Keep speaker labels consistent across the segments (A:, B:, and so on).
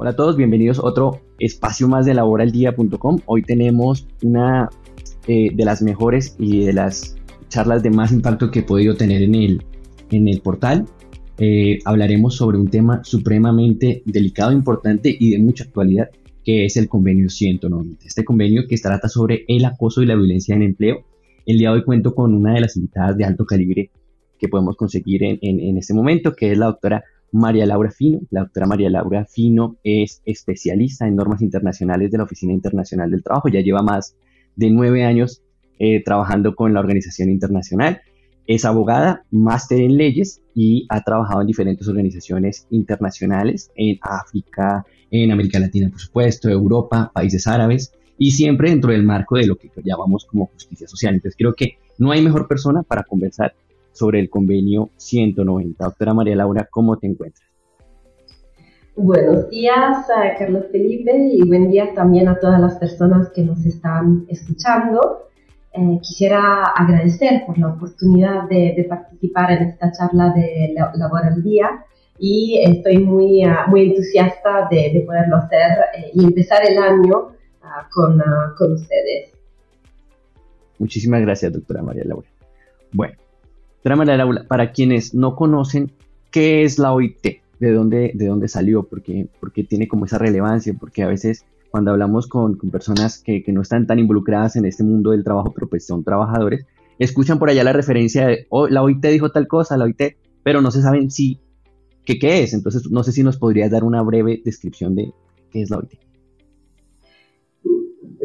A: Hola a todos, bienvenidos a otro espacio más de laboraldía.com. Hoy tenemos una eh, de las mejores y de las charlas de más impacto que he podido tener en el, en el portal. Eh, hablaremos sobre un tema supremamente delicado, importante y de mucha actualidad, que es el convenio 190. Este convenio que trata sobre el acoso y la violencia en empleo. El día de hoy cuento con una de las invitadas de alto calibre que podemos conseguir en, en, en este momento, que es la doctora María Laura Fino. La doctora María Laura Fino es especialista en normas internacionales de la Oficina Internacional del Trabajo. Ya lleva más de nueve años eh, trabajando con la organización internacional. Es abogada, máster en leyes y ha trabajado en diferentes organizaciones internacionales en África, en América Latina, por supuesto, Europa, países árabes y siempre dentro del marco de lo que llamamos como justicia social. Entonces creo que no hay mejor persona para conversar sobre el convenio 190. Doctora María Laura, ¿cómo te encuentras?
B: Buenos días, Carlos Felipe, y buen día también a todas las personas que nos están escuchando. Eh, quisiera agradecer por la oportunidad de, participar en esta charla de Labor al Día y estoy muy, ah, muy entusiasta de, poderlo hacer eh, y empezar el año ah, con, ah, con ustedes.
A: Muchísimas gracias, doctora María Laura. Bueno, para quienes no conocen, ¿qué es la OIT? ¿De dónde, de dónde salió? Porque, porque tiene como esa relevancia, porque a veces cuando hablamos con, con personas que, que, no están tan involucradas en este mundo del trabajo, pero pues son trabajadores, escuchan por allá la referencia de, oh, la OIT dijo tal cosa, la OIT, pero no se saben si, qué, qué es. Entonces, no sé si nos podrías dar una breve descripción de qué es la OIT.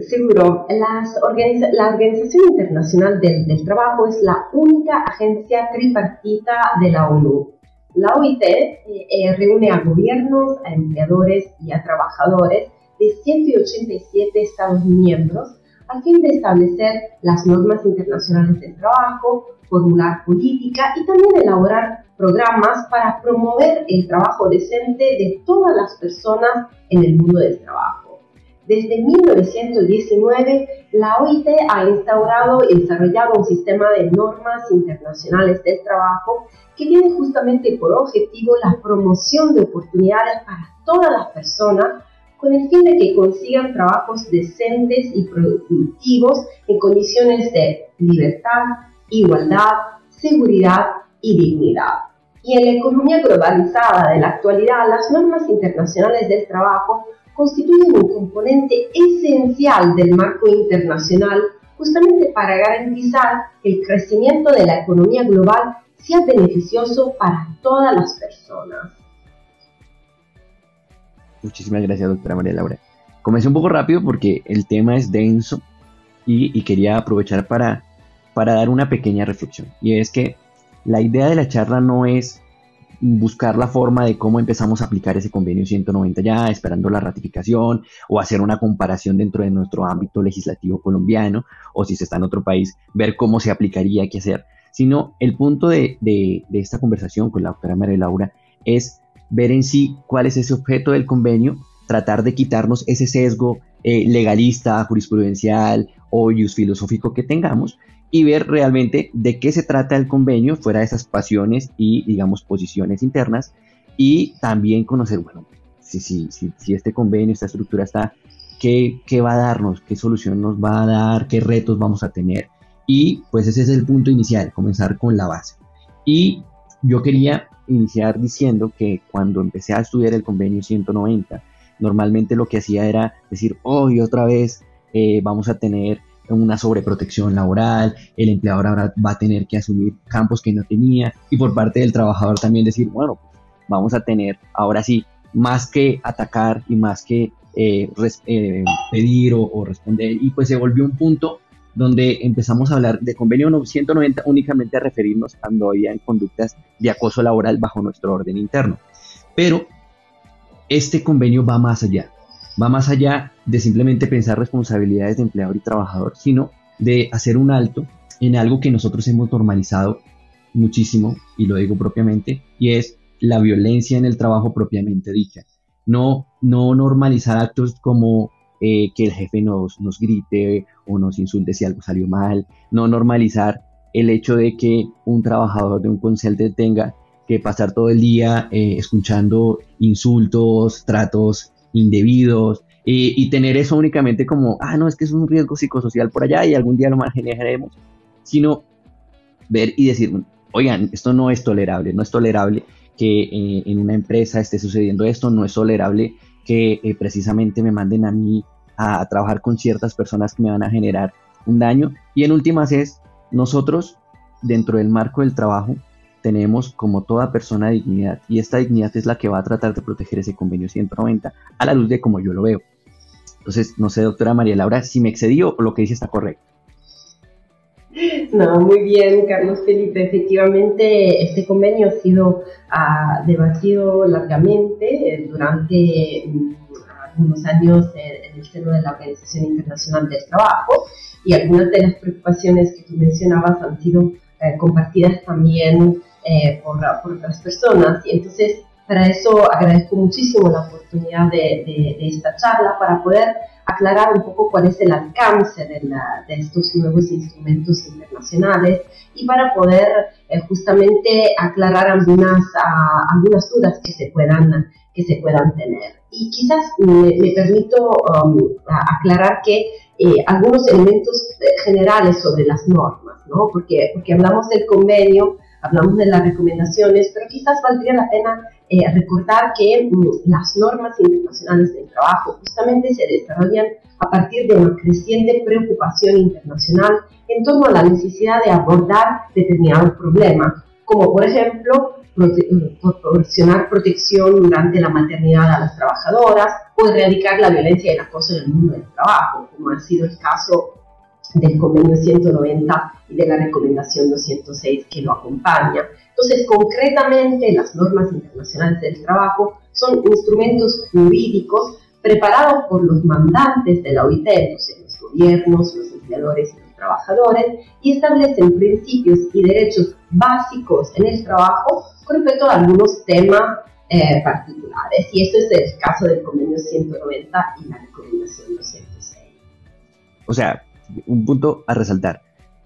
B: Seguro, la Organización Internacional del, Trabajo es la única agencia tripartita de la ONU. La OIT eh, eh, reúne a gobiernos, a empleadores y a trabajadores de 187 Estados miembros a fin de establecer las normas internacionales del trabajo, formular política y también elaborar programas para promover el trabajo decente de todas las personas en el mundo del trabajo. Desde 1919, la OIT ha instaurado y desarrollado un sistema de normas internacionales del trabajo que tiene justamente por objetivo la promoción de oportunidades para todas las personas con el fin de que consigan trabajos decentes y productivos en condiciones de libertad, igualdad, seguridad y dignidad. Y en la economía globalizada de la actualidad, las normas internacionales del trabajo constituyen un componente esencial del marco internacional justamente para garantizar que el crecimiento de la economía global sea beneficioso para todas las personas.
A: Muchísimas gracias, doctora María Laura. Comencé un poco rápido porque el tema es denso y, quería aprovechar para, para dar una pequeña reflexión. Y es que la idea de la charla no es buscar la forma de cómo empezamos a aplicar ese convenio 190 ya, esperando la ratificación o hacer una comparación dentro de nuestro ámbito legislativo colombiano o si se está en otro país, ver cómo se aplicaría, qué hacer, sino el punto de, esta conversación con la doctora María Laura es ver en sí cuál es ese objeto del convenio, tratar de quitarnos ese sesgo eh, legalista, jurisprudencial o filosófico que tengamos y ver realmente de qué se trata el convenio fuera de esas pasiones y, digamos, posiciones internas y también conocer, bueno, si, si, si, si este convenio, esta estructura está, ¿qué, ¿qué va a darnos? ¿Qué solución nos va a dar? ¿Qué retos vamos a tener? Y pues ese es el punto inicial, comenzar con la base. Y yo quería iniciar diciendo que cuando empecé a estudiar el convenio 190, normalmente lo que hacía era decir, hoy otra vez eh, vamos a tener una sobreprotección laboral, el empleador ahora va a tener que asumir campos que no tenía y por parte del trabajador también decir, bueno, pues vamos a tener ahora sí, más que atacar y más que eh, eh, pedir o, responder y pues se volvió un punto donde empezamos a hablar de convenio 190 únicamente a referirnos cuando había conductas de acoso laboral bajo nuestro orden interno. Pero este convenio va más allá va más allá de simplemente pensar responsabilidades de empleador y trabajador, sino de hacer un alto en algo que nosotros hemos normalizado muchísimo, y lo digo propiamente, y es la violencia en el trabajo propiamente dicha. No, no normalizar actos como eh, que el jefe nos, nos grite o nos insulte si algo salió mal, no normalizar el hecho de que un trabajador de un concelte tenga que pasar todo el día eh, escuchando insultos, tratos indebidos, y tener eso únicamente como, ah, no, es que es un riesgo psicosocial por allá y algún día lo manejaremos, sino ver y decir, oigan, esto no es tolerable, no es tolerable que eh, en una empresa esté sucediendo esto, no es tolerable que eh, precisamente me manden a mí a, trabajar con ciertas personas que me van a generar un daño. Y en últimas es, nosotros dentro del marco del trabajo tenemos como toda persona dignidad y esta dignidad es la que va a tratar de proteger ese convenio 190 a la luz de como yo lo veo. Entonces, no sé, doctora María Laura, si me excedí o lo que dice está correcto.
B: No, muy bien, Carlos Felipe. Efectivamente, este convenio ha sido uh, debatido largamente eh, durante um, algunos años en, el seno de la Organización Internacional del Trabajo y algunas de las preocupaciones que tú mencionabas han sido eh, compartidas también eh, por, por, otras personas. Y entonces, para eso agradezco muchísimo la oportunidad de, de, de esta charla para poder aclarar un poco cuál es el alcance de, de estos nuevos instrumentos internacionales y para poder eh, justamente aclarar algunas, algunas dudas que se puedan que se puedan tener. Y quizás me, permito um, aclarar que eh, algunos elementos generales sobre las normas, ¿no? porque, porque hablamos del convenio, hablamos de las recomendaciones, pero quizás valdría la pena eh, recordar que mm, las normas internacionales del trabajo justamente se desarrollan a partir de una creciente preocupación internacional en torno a la necesidad de abordar determinados problemas, como por ejemplo proporcionar protección durante la maternidad a las trabajadoras o erradicar la violencia y el acoso en el mundo del trabajo, como ha sido el caso del convenio 190 y de la recomendación 206 que lo acompaña. Entonces, concretamente, las normas internacionales del trabajo son instrumentos jurídicos preparados por los mandantes de la OIT, los gobiernos, los empleadores y los trabajadores, y establecen principios y derechos básicos en el trabajo con respecto a algunos temas eh, particulares. Y esto es el caso del convenio 190 y la recomendación 206.
A: O sea, un punto a resaltar.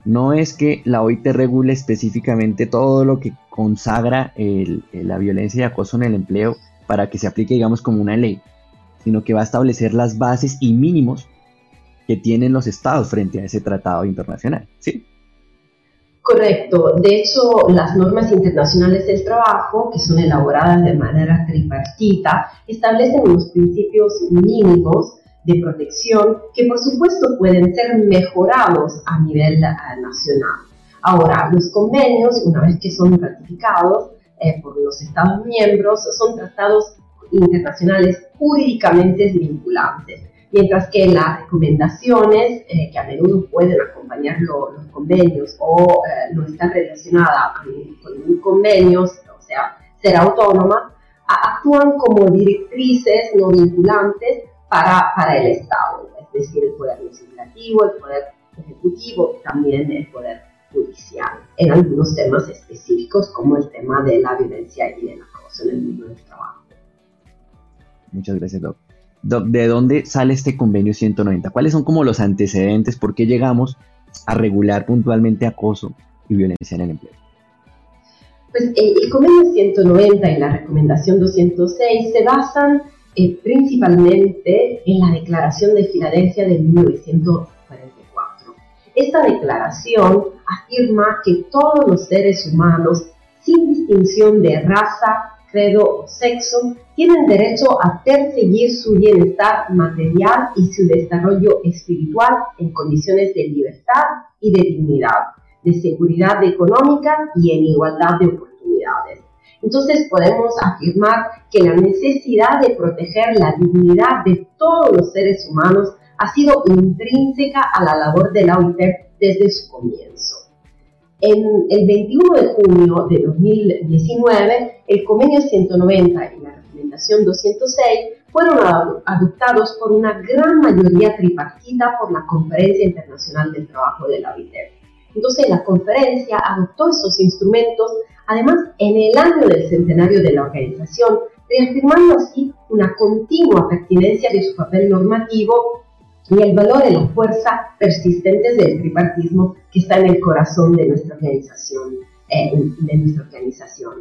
A: No es que la OIT regule específicamente todo lo que consagra la violencia y acoso en el empleo para que se aplique, digamos, como una ley, sino que va a establecer las bases y mínimos que tienen los estados frente a ese tratado internacional. ¿sí?
B: Correcto. De hecho, las normas internacionales del trabajo, que son elaboradas de manera tripartita, establecen unos principios mínimos de protección que por supuesto pueden ser mejorados a nivel eh, nacional. Ahora, los convenios, una vez que son ratificados eh, por los Estados miembros, son tratados internacionales jurídicamente vinculantes, mientras que las recomendaciones, eh, que a menudo pueden acompañar los convenios o no están relacionadas con un convenio, o sea, ser autónomas, actúan como directrices no vinculantes para, para el Estado, es decir, el poder legislativo, el poder ejecutivo, también el poder judicial, en algunos temas específicos como el tema de la violencia y del acoso en el mundo del trabajo.
A: Muchas gracias, Doc. Doc, ¿de dónde sale este convenio 190? ¿Cuáles son como los antecedentes? ¿Por qué llegamos a regular puntualmente acoso y violencia en el empleo?
B: Pues eh, el convenio 190 y la recomendación 206 se basan eh, principalmente en la Declaración de Filadelfia de 1944. Esta declaración afirma que todos los seres humanos, sin distinción de raza, credo o sexo, tienen derecho a perseguir su bienestar material y su desarrollo espiritual en condiciones de libertad y de dignidad, de seguridad económica y en igualdad de oportunidades. Entonces podemos afirmar que la necesidad de proteger la dignidad de todos los seres humanos ha sido intrínseca a la labor de la OIT desde su comienzo. En el 21 de junio de 2019, el convenio 190 y la recomendación 206 fueron adoptados por una gran mayoría tripartita por la Conferencia Internacional del Trabajo de la OIT. Entonces la conferencia adoptó esos instrumentos Además, en el año del centenario de la organización, reafirmando así una continua pertinencia de su papel normativo y el valor y la fuerza persistentes del tripartismo que está en el corazón de nuestra organización. Eh, de nuestra organización.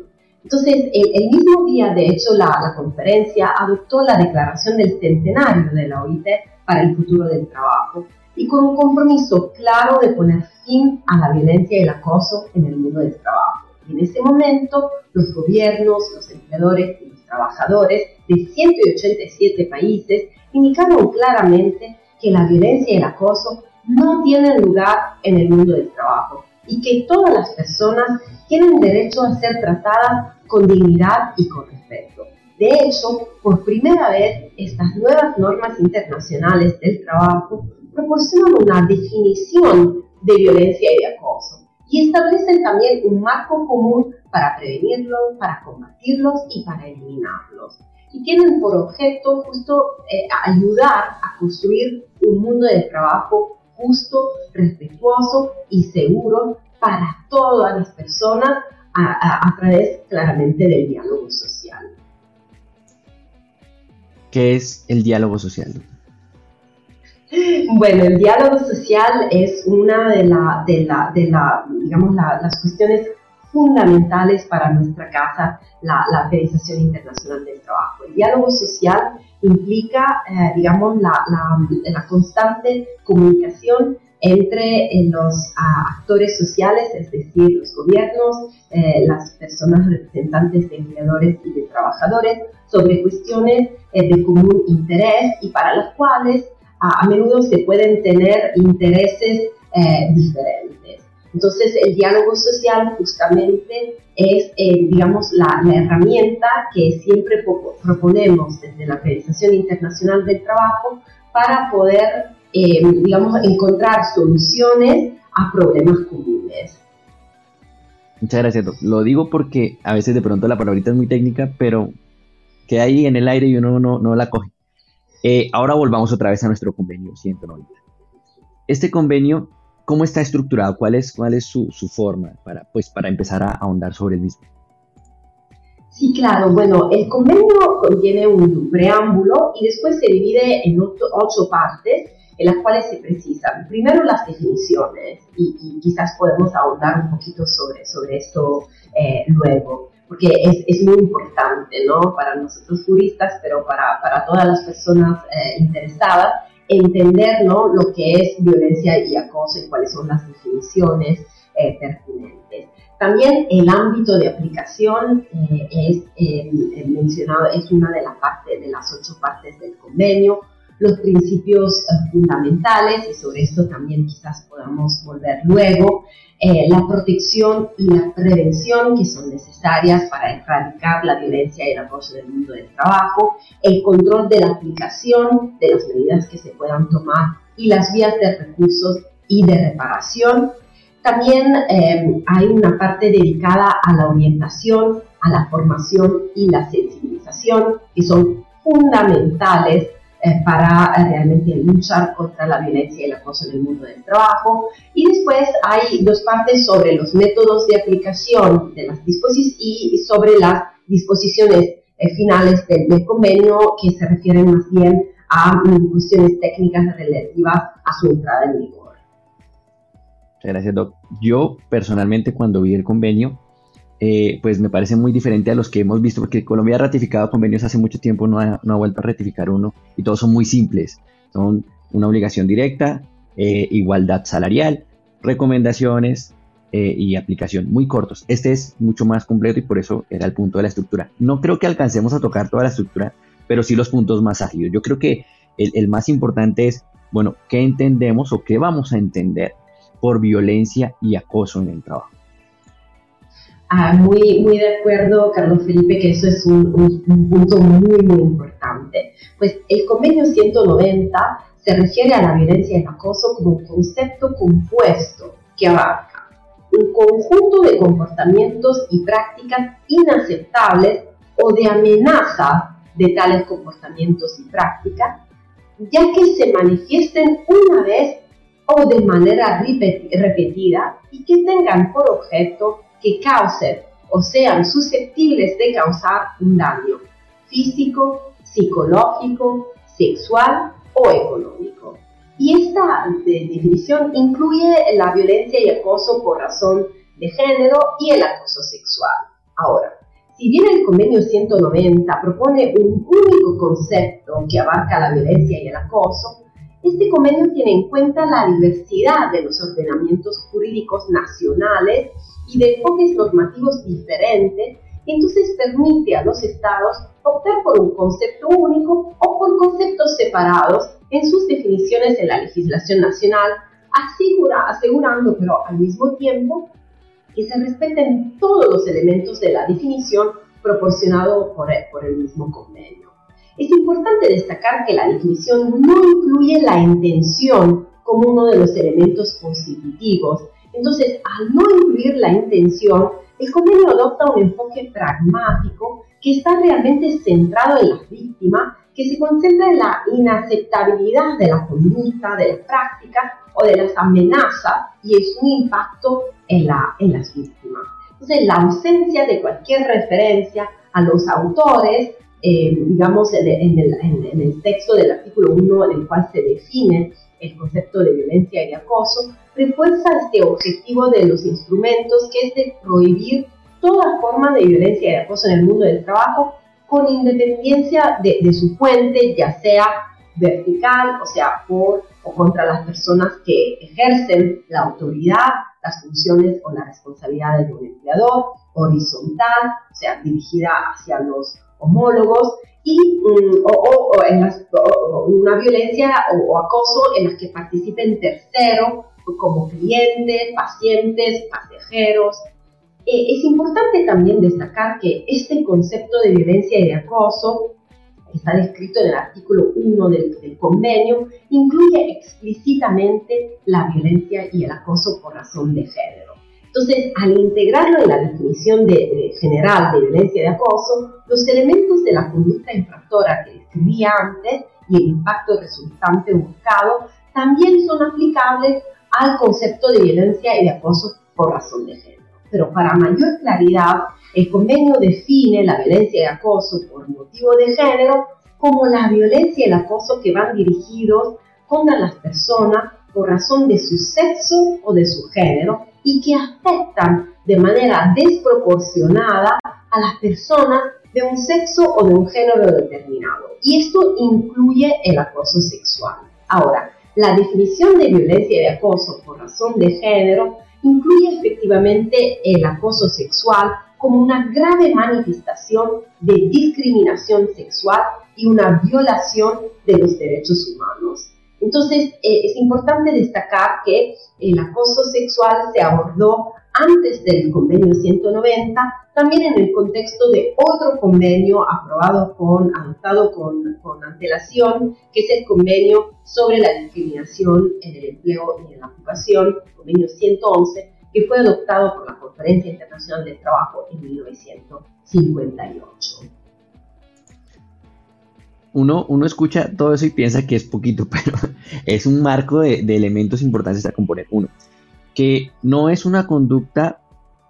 B: Entonces, el, mismo día, de hecho, la, la, conferencia adoptó la declaración del centenario de la OIT para el futuro del trabajo y con un compromiso claro de poner fin a la violencia y el acoso en el mundo del trabajo. Y en ese momento, los gobiernos, los empleadores y los trabajadores de 187 países indicaron claramente que la violencia y el acoso no tienen lugar en el mundo del trabajo y que todas las personas tienen derecho a ser tratadas con dignidad y con respeto. De hecho, por primera vez, estas nuevas normas internacionales del trabajo proporcionan una definición de violencia y de acoso y establecen también un marco común para prevenirlos, para combatirlos y para eliminarlos. Y tienen por objeto justo eh, ayudar a construir un mundo de trabajo justo, respetuoso y seguro para todas las personas a, través claramente del diálogo social.
A: ¿Qué es el diálogo social?
B: Bueno, el diálogo social es una de, la, digamos, las cuestiones fundamentales para nuestra casa, la, Organización Internacional del Trabajo. El diálogo social implica, eh, digamos, la, la, constante comunicación entre eh, los ah, actores sociales, es decir, los gobiernos, eh, las personas representantes de empleadores y de trabajadores, sobre cuestiones de común interés y para las cuales a, menudo se pueden tener intereses eh, diferentes. Entonces, el diálogo social justamente es, eh, digamos, la, herramienta que siempre proponemos desde la Organización Internacional del Trabajo para poder, eh, digamos, encontrar soluciones a problemas comunes.
A: Muchas gracias, Lo digo porque a veces de pronto la palabrita es muy técnica, pero queda ahí en el aire y uno no, no la coge. Eh, ahora volvamos otra vez a nuestro convenio 190. Este convenio, ¿cómo está estructurado? ¿Cuál es, su, forma para, pues, para empezar a ahondar sobre el mismo?
B: Sí, claro. Bueno, el convenio contiene un preámbulo y después se divide en ocho, partes en las cuales se precisan primero las definiciones y, quizás podemos ahondar un poquito sobre, sobre esto eh, luego porque es, es, muy importante, ¿no? Para nosotros juristas, pero para, para todas las personas eh, interesadas, entender, ¿no? Lo que es violencia y acoso y cuáles son las definiciones eh, pertinentes. También el ámbito de aplicación eh, es mencionado, es una de las partes, de las ocho partes del convenio, los principios fundamentales, y sobre esto también quizás podamos volver luego, eh, la protección y la prevención que son necesarias para erradicar la violencia y el acoso del mundo del trabajo, el control de la aplicación de las medidas que se puedan tomar y las vías de recursos y de reparación. También eh, hay una parte dedicada a la orientación, a la formación y la sensibilización, que son fundamentales eh, para eh, realmente luchar contra la violencia y el acoso en el mundo del trabajo. Y después hay dos partes sobre los métodos de aplicación de las disposiciones y sobre las disposiciones eh, finales del, convenio que se refieren más bien a mm, cuestiones técnicas relativas a su entrada en vigor.
A: Muchas gracias, Doc. Yo personalmente cuando vi el convenio eh, pues me parece muy diferente a los que hemos visto, porque Colombia ha ratificado convenios hace mucho tiempo, no ha, no ha vuelto a ratificar uno, y todos son muy simples. Son una obligación directa, eh, igualdad salarial, recomendaciones eh, y aplicación muy cortos. Este es mucho más completo y por eso era el punto de la estructura. No creo que alcancemos a tocar toda la estructura, pero sí los puntos más ágiles. Yo creo que el, el más importante es, bueno, ¿qué entendemos o qué vamos a entender por violencia y acoso en el trabajo?
B: Ah, muy, muy de acuerdo, Carlos Felipe, que eso es un, punto muy, muy importante. Pues el convenio 190 se refiere a la violencia y el acoso como un concepto compuesto que abarca un conjunto de comportamientos y prácticas inaceptables o de amenaza de tales comportamientos y prácticas, ya que se manifiesten una vez o de manera repetida y que tengan por objeto que causen o sean susceptibles de causar un daño físico, psicológico, sexual o económico. Y esta definición incluye la violencia y acoso por razón de género y el acoso sexual. Ahora, si bien el convenio 190 propone un único concepto que abarca la violencia y el acoso, este convenio tiene en cuenta la diversidad de los ordenamientos jurídicos nacionales y de enfoques normativos diferentes, entonces permite a los estados optar por un concepto único o por conceptos separados en sus definiciones en la legislación nacional, asegura, asegurando pero al mismo tiempo que se respeten todos los elementos de la definición proporcionado por el, por el mismo convenio. Es importante destacar que la definición no incluye la intención como uno de los elementos constitutivos. Entonces, al no incluir la intención, el convenio adopta un enfoque pragmático que está realmente centrado en la víctima, que se concentra en la inaceptabilidad de la conducta, de las prácticas o de las amenazas y es un impacto en, la, en las víctimas. Entonces, la ausencia de cualquier referencia a los autores, eh, digamos, en el, en, el, texto del artículo 1 en el cual se define el concepto de violencia y de acoso, refuerza este objetivo de los instrumentos que es de prohibir toda forma de violencia y de acoso en el mundo del trabajo con independencia de, de su fuente, ya sea vertical, o sea, por o contra las personas que ejercen la autoridad, las funciones o las responsabilidades de un empleador, horizontal, o sea, dirigida hacia los homólogos, y mm, o, en una violencia o, acoso en la que participen terceros, como clientes, pacientes, pasajeros. Eh, es importante también destacar que este concepto de violencia y de acoso está descrito en el artículo 1 del, convenio, incluye explícitamente la violencia y el acoso por razón de género. Entonces, al integrarlo en la definición de, general de violencia de acoso, los elementos de la conducta infractora que describí antes y el impacto resultante buscado también son aplicables al concepto de violencia y de acoso por razón de género. Pero para mayor claridad, el convenio define la violencia y acoso por motivo de género como la violencia y el acoso que van dirigidos contra las personas por razón de su sexo o de su género y que afectan de manera desproporcionada a las personas de un sexo o de un género determinado. Y esto incluye el acoso sexual. Ahora, la definición de violencia y de acoso por razón de género incluye efectivamente el acoso sexual como una grave manifestación de discriminación sexual y una violación de los derechos humanos. Entonces, eh, es importante destacar que el acoso sexual se abordó antes del convenio 190, también en el contexto de otro convenio aprobado con, adoptado con, con antelación, que es el convenio sobre la discriminación en el empleo y en la ocupación, convenio 111, que fue adoptado por la Conferencia Internacional del Trabajo en 1958.
A: Uno, uno, escucha todo eso y piensa que es poquito, pero es un marco de, elementos importantes a componer. Uno, que no es una conducta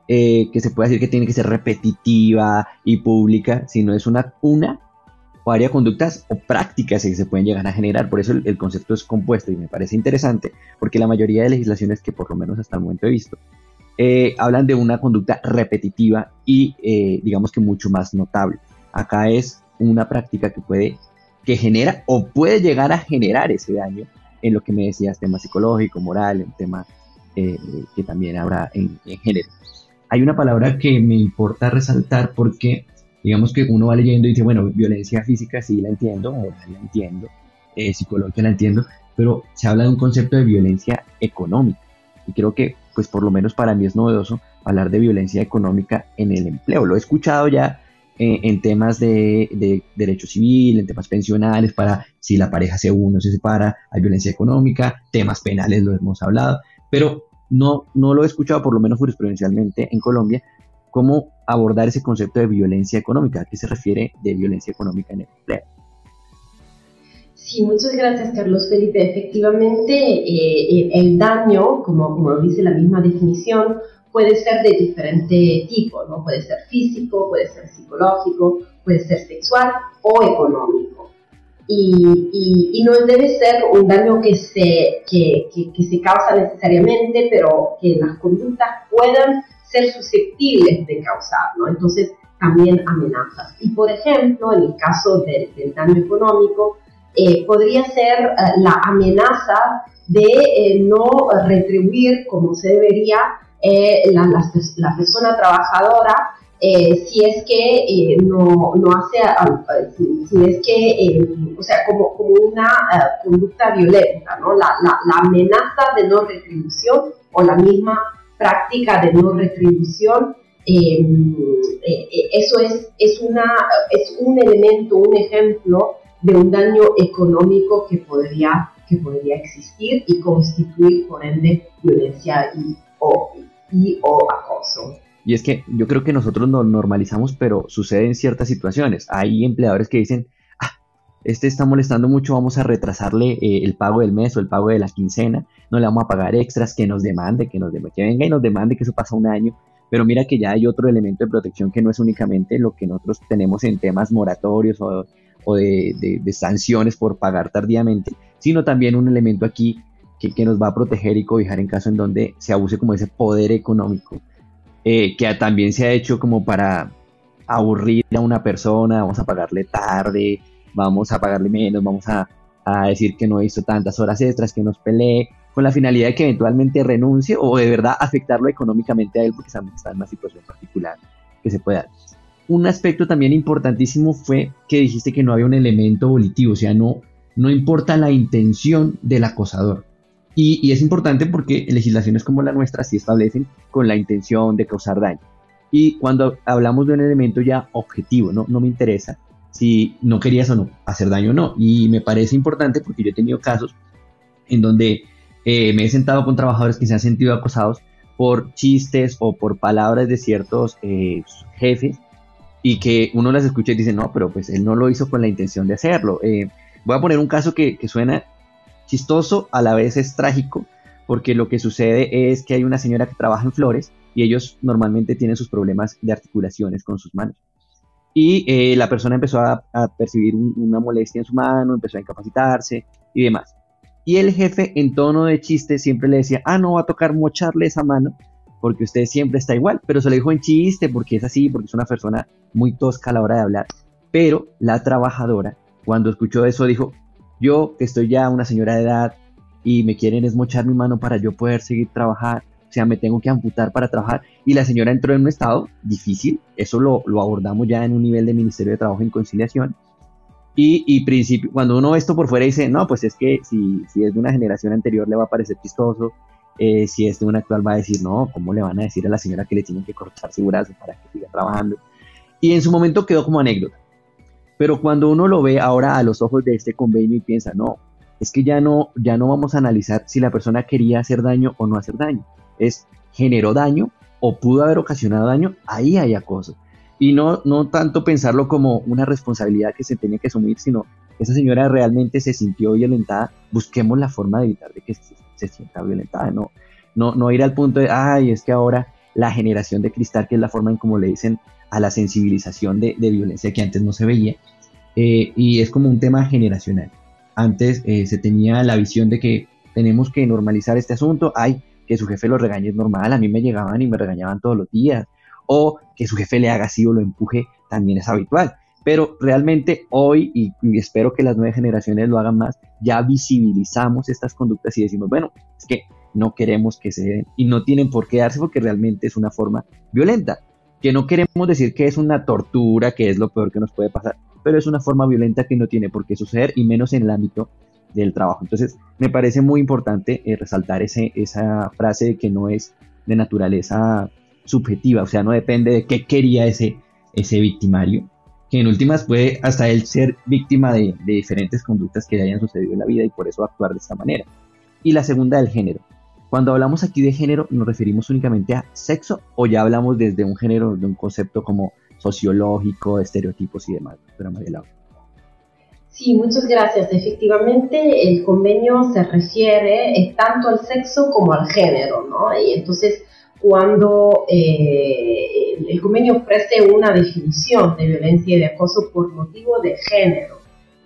A: eh, que se puede decir que tiene que ser repetitiva y pública, sino es una, una o varias conductas o prácticas que se pueden llegar a generar. Por eso el, concepto es compuesto y me parece interesante, porque la mayoría de legislaciones que por lo menos hasta el momento he visto, eh, hablan de una conducta repetitiva y eh, digamos que mucho más notable. Acá es una práctica que puede, que genera o puede llegar a generar ese daño en lo que me decías, tema psicológico, moral, en tema eh, que también habrá en, género. Hay una palabra que me importa resaltar porque, digamos que uno va leyendo y dice, bueno, violencia física sí la entiendo, moral la entiendo, eh, psicológica la entiendo, pero se habla de un concepto de violencia económica. Y creo que, pues por lo menos para mí es novedoso hablar de violencia económica en el empleo. Lo he escuchado ya eh, en temas de, de, derecho civil, en temas pensionales, para si la pareja se une o se separa, hay violencia económica, temas penales lo hemos hablado, pero no, no lo he escuchado, por lo menos jurisprudencialmente en Colombia, cómo abordar ese concepto de violencia económica. ¿A qué se refiere de violencia económica en el empleo?
B: Sí, muchas gracias, Carlos Felipe. Efectivamente, eh, el daño, como, como dice la misma definición, puede ser de diferente tipo, ¿no? Puede ser físico, puede ser psicológico, puede ser sexual o económico y, no debe ser un daño que se, que, que, se causa necesariamente, pero que las conductas puedan ser susceptibles de causar, ¿no? Entonces, también amenazas. Y por ejemplo, en el caso del, daño económico, eh, podría ser eh, la amenaza de eh, no retribuir como se debería la, la, persona trabajadora si es que no, no, hace, si, es que, o sea, como, como una conducta violenta, ¿no? La, la, la, amenaza de no retribución o la misma práctica de no retribución eso es, es, una, es un elemento, un ejemplo de un daño económico que podría, que podría existir y constituir, por ende, violencia y o, y, o acoso.
A: Y es que yo creo que nosotros nos normalizamos, pero sucede en ciertas situaciones. Hay empleadores que dicen, ah, este está molestando mucho, vamos a retrasarle eh, el pago del mes o el pago de la quincena, no le vamos a pagar extras, que nos demande, que nos demande, que venga y nos demande, que eso pasa un año. Pero mira que ya hay otro elemento de protección que no es únicamente lo que nosotros tenemos en temas moratorios o, de, sanciones por pagar tardíamente, sino también un elemento aquí que, nos va a proteger y cobijar en caso en donde se abuse como ese poder económico, eh, que también se ha hecho como para aburrir a una persona, vamos a pagarle tarde, vamos a pagarle menos, vamos a, a decir que no hizo tantas horas extras, que nos pelee, con la finalidad de que eventualmente renuncie o de verdad afectarlo económicamente a él porque está en una situación particular que se puede dar. Un aspecto también importantísimo fue que dijiste que no había un elemento volitivo, o sea, no, no importa la intención del acosador. Y, es importante porque legislaciones como la nuestra sí establecen con la intención de causar daño. Y cuando hablamos de un elemento ya objetivo, no, no me interesa si no querías o no hacer daño o no. Y me parece importante porque yo he tenido casos en donde eh, me he sentado con trabajadores que se han sentido acosados por chistes o por palabras de ciertos eh, jefes y que uno las escucha y dice, no, pero pues él no lo hizo con la intención de hacerlo. Eh, voy a poner un caso que, que, suena chistoso, a la vez es trágico, porque lo que sucede es que hay una señora que trabaja en flores y ellos normalmente tienen sus problemas de articulaciones con sus manos. Y la persona empezó a, percibir una molestia en su mano, empezó a incapacitarse y demás. Y el jefe, en tono de chiste, siempre le decía, ah, no va a tocar mocharle esa mano, porque usted siempre está igual. Pero se lo dijo en chiste, porque es así, porque es una persona muy tosca a la hora de hablar. Pero la trabajadora, cuando escuchó eso, dijo, yo que estoy ya una señora de edad y me quieren esmochar mi mano para yo poder seguir trabajar, o sea, me tengo que amputar para trabajar. Y la señora entró en un estado difícil, eso lo, abordamos ya en un nivel de Ministerio de Trabajo en Conciliación, y, y principio, cuando uno ve esto por fuera dice, no, pues es que si, si es de una generación anterior le va a parecer chistoso, eh, si es de una actual va a decir, no, ¿cómo le van a decir a la señora que le tienen que cortar su brazo para que siga trabajando? Y en su momento quedó como anécdota. Pero cuando uno lo ve ahora a los ojos de este convenio y piensa, no, es que ya no, ya no vamos a analizar si la persona quería hacer daño o no hacer daño. Es generó daño o pudo haber ocasionado daño, ahí hay acoso y no, no tanto pensarlo como una responsabilidad que se tenía que asumir, sino esa señora realmente se sintió violentada, busquemos la forma de evitar de que se, sienta violentada, no, no, no ir al punto de, ay, es que ahora la generación de cristal, que es la forma en como le dicen a la sensibilización de, violencia que antes no se veía, eh, y es como un tema generacional. Antes eh, se tenía la visión de que tenemos que normalizar este asunto, ay, que su jefe lo regañe es normal, a mí me llegaban y me regañaban todos los días, o que su jefe le haga así o lo empuje también es habitual. Pero realmente hoy, y, espero que las nuevas generaciones lo hagan más, ya visibilizamos estas conductas y decimos, bueno, es que no queremos que se den y no tienen por qué darse porque realmente es una forma violenta. Que no queremos decir que es una tortura, que es lo peor que nos puede pasar, pero es una forma violenta que no tiene por qué suceder y menos en el ámbito del trabajo. Entonces, me parece muy importante eh, resaltar ese, esa frase de que no es de naturaleza subjetiva, o sea, no depende de qué quería ese, ese victimario, que en últimas puede hasta él ser víctima de, diferentes conductas que le hayan sucedido en la vida y por eso actuar de esta manera. Y la segunda, del género. Cuando hablamos aquí de género, ¿nos referimos únicamente a sexo o ya hablamos desde un género, de un concepto como sociológico, estereotipos y demás? María
B: Sí, muchas gracias. Efectivamente, el convenio se refiere eh, tanto al sexo como al género, ¿no? Y entonces, cuando eh, el convenio ofrece una definición de violencia y de acoso por motivo de género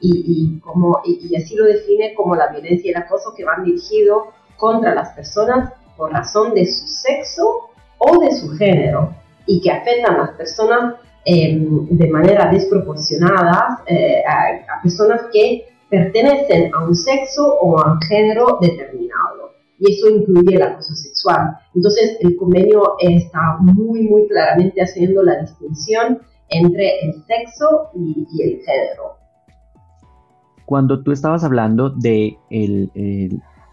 B: y, como, y, así lo define como la violencia y el acoso que van dirigidos contra las personas por razón de su sexo o de su género y que afectan a las personas em, de manera desproporcionada eh, a, personas que pertenecen a un sexo o a un género determinado. Y eso incluye el acoso sexual. Entonces, el convenio está muy, muy claramente haciendo la distinción entre el sexo y, el género.
A: Cuando tú estabas hablando de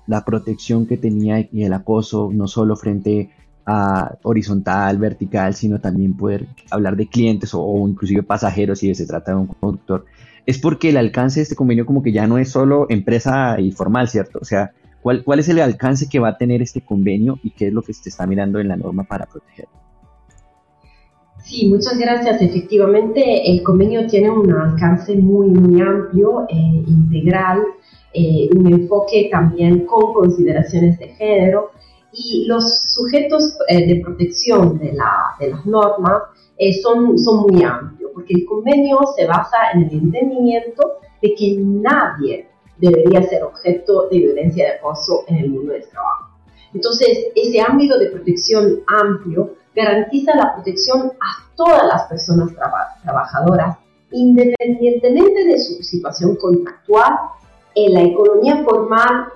A: la protección que tenía y el acoso, no solo frente a horizontal, vertical, sino también poder hablar de clientes o, o inclusive pasajeros si se trata de un conductor, es porque el alcance de este convenio como que ya no es solo empresa y formal, ¿cierto? O sea, ¿cuál, cuál es el alcance que va a tener este convenio y qué es lo que se está mirando en la norma para proteger?
B: Sí, muchas gracias. Efectivamente, el convenio tiene un alcance muy, muy amplio, e integral, eh, un enfoque también con consideraciones de género y los sujetos eh, de protección de, la, de las normas son, son muy amplios porque el convenio se basa en el entendimiento de que nadie debería ser objeto de violencia de acoso en el mundo del trabajo. Entonces, ese ámbito de protección amplio garantiza la protección a todas las personas trabajadoras, independientemente de su situación contractual, en la economía formal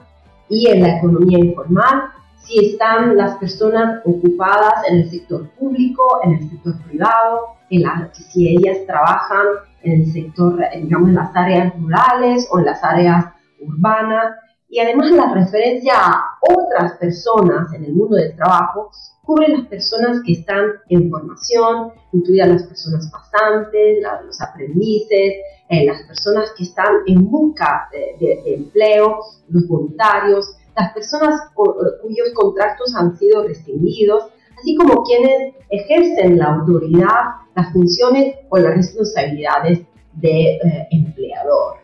B: y en la economía informal, si están las personas ocupadas en el sector público, en el sector privado, en la, si ellas trabajan el sector, digamos, en las áreas rurales o en las áreas urbanas. Y además la referencia a otras personas en el mundo del trabajo cubre las personas que están en formación, incluidas las personas pasantes, los aprendices, eh, las personas que están en busca de empleo, los voluntarios, las personas eh, cuyos contratos han sido rescindidos, así como quienes ejercen la autoridad, las funciones o las responsabilidades de eh, empleador.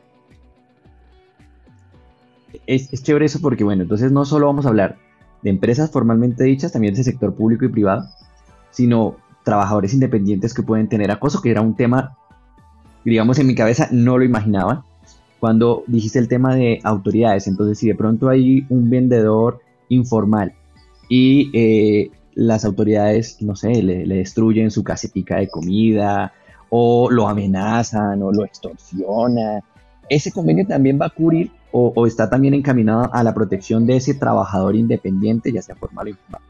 A: Es, chévere eso porque, bueno, entonces no solo vamos a hablar de empresas formalmente dichas, también del sector público y privado, sino trabajadores independientes que pueden tener acoso, que era un tema, digamos, en mi cabeza no lo imaginaba, cuando dijiste el tema de autoridades. Entonces, si de pronto hay un vendedor informal y eh, las autoridades, no sé, le, destruyen su casetica de comida o lo amenazan o lo extorsionan, ese convenio también va a cubrir o, está también encaminado a la protección de ese trabajador independiente, ya sea formal o informal.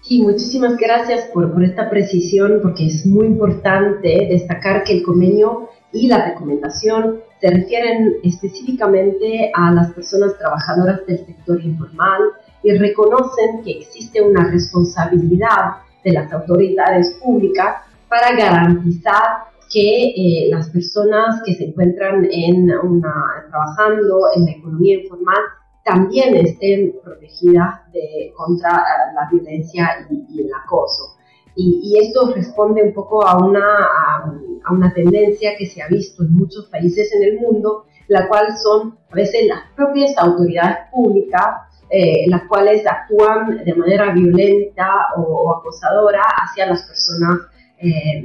B: Sí, muchísimas gracias por, por, esta precisión, porque es muy importante destacar que el convenio y la recomendación se refieren específicamente a las personas trabajadoras del sector informal y reconocen que existe una responsabilidad de las autoridades públicas para garantizar que eh, las personas que se encuentran en una, trabajando en la economía informal también estén protegidas de, contra eh, la violencia y el acoso. Y, esto responde un poco a una, a, una tendencia que se ha visto en muchos países en el mundo, la cual son a veces las propias autoridades públicas eh, las cuales actúan de manera violenta o, acosadora hacia las personas, eh,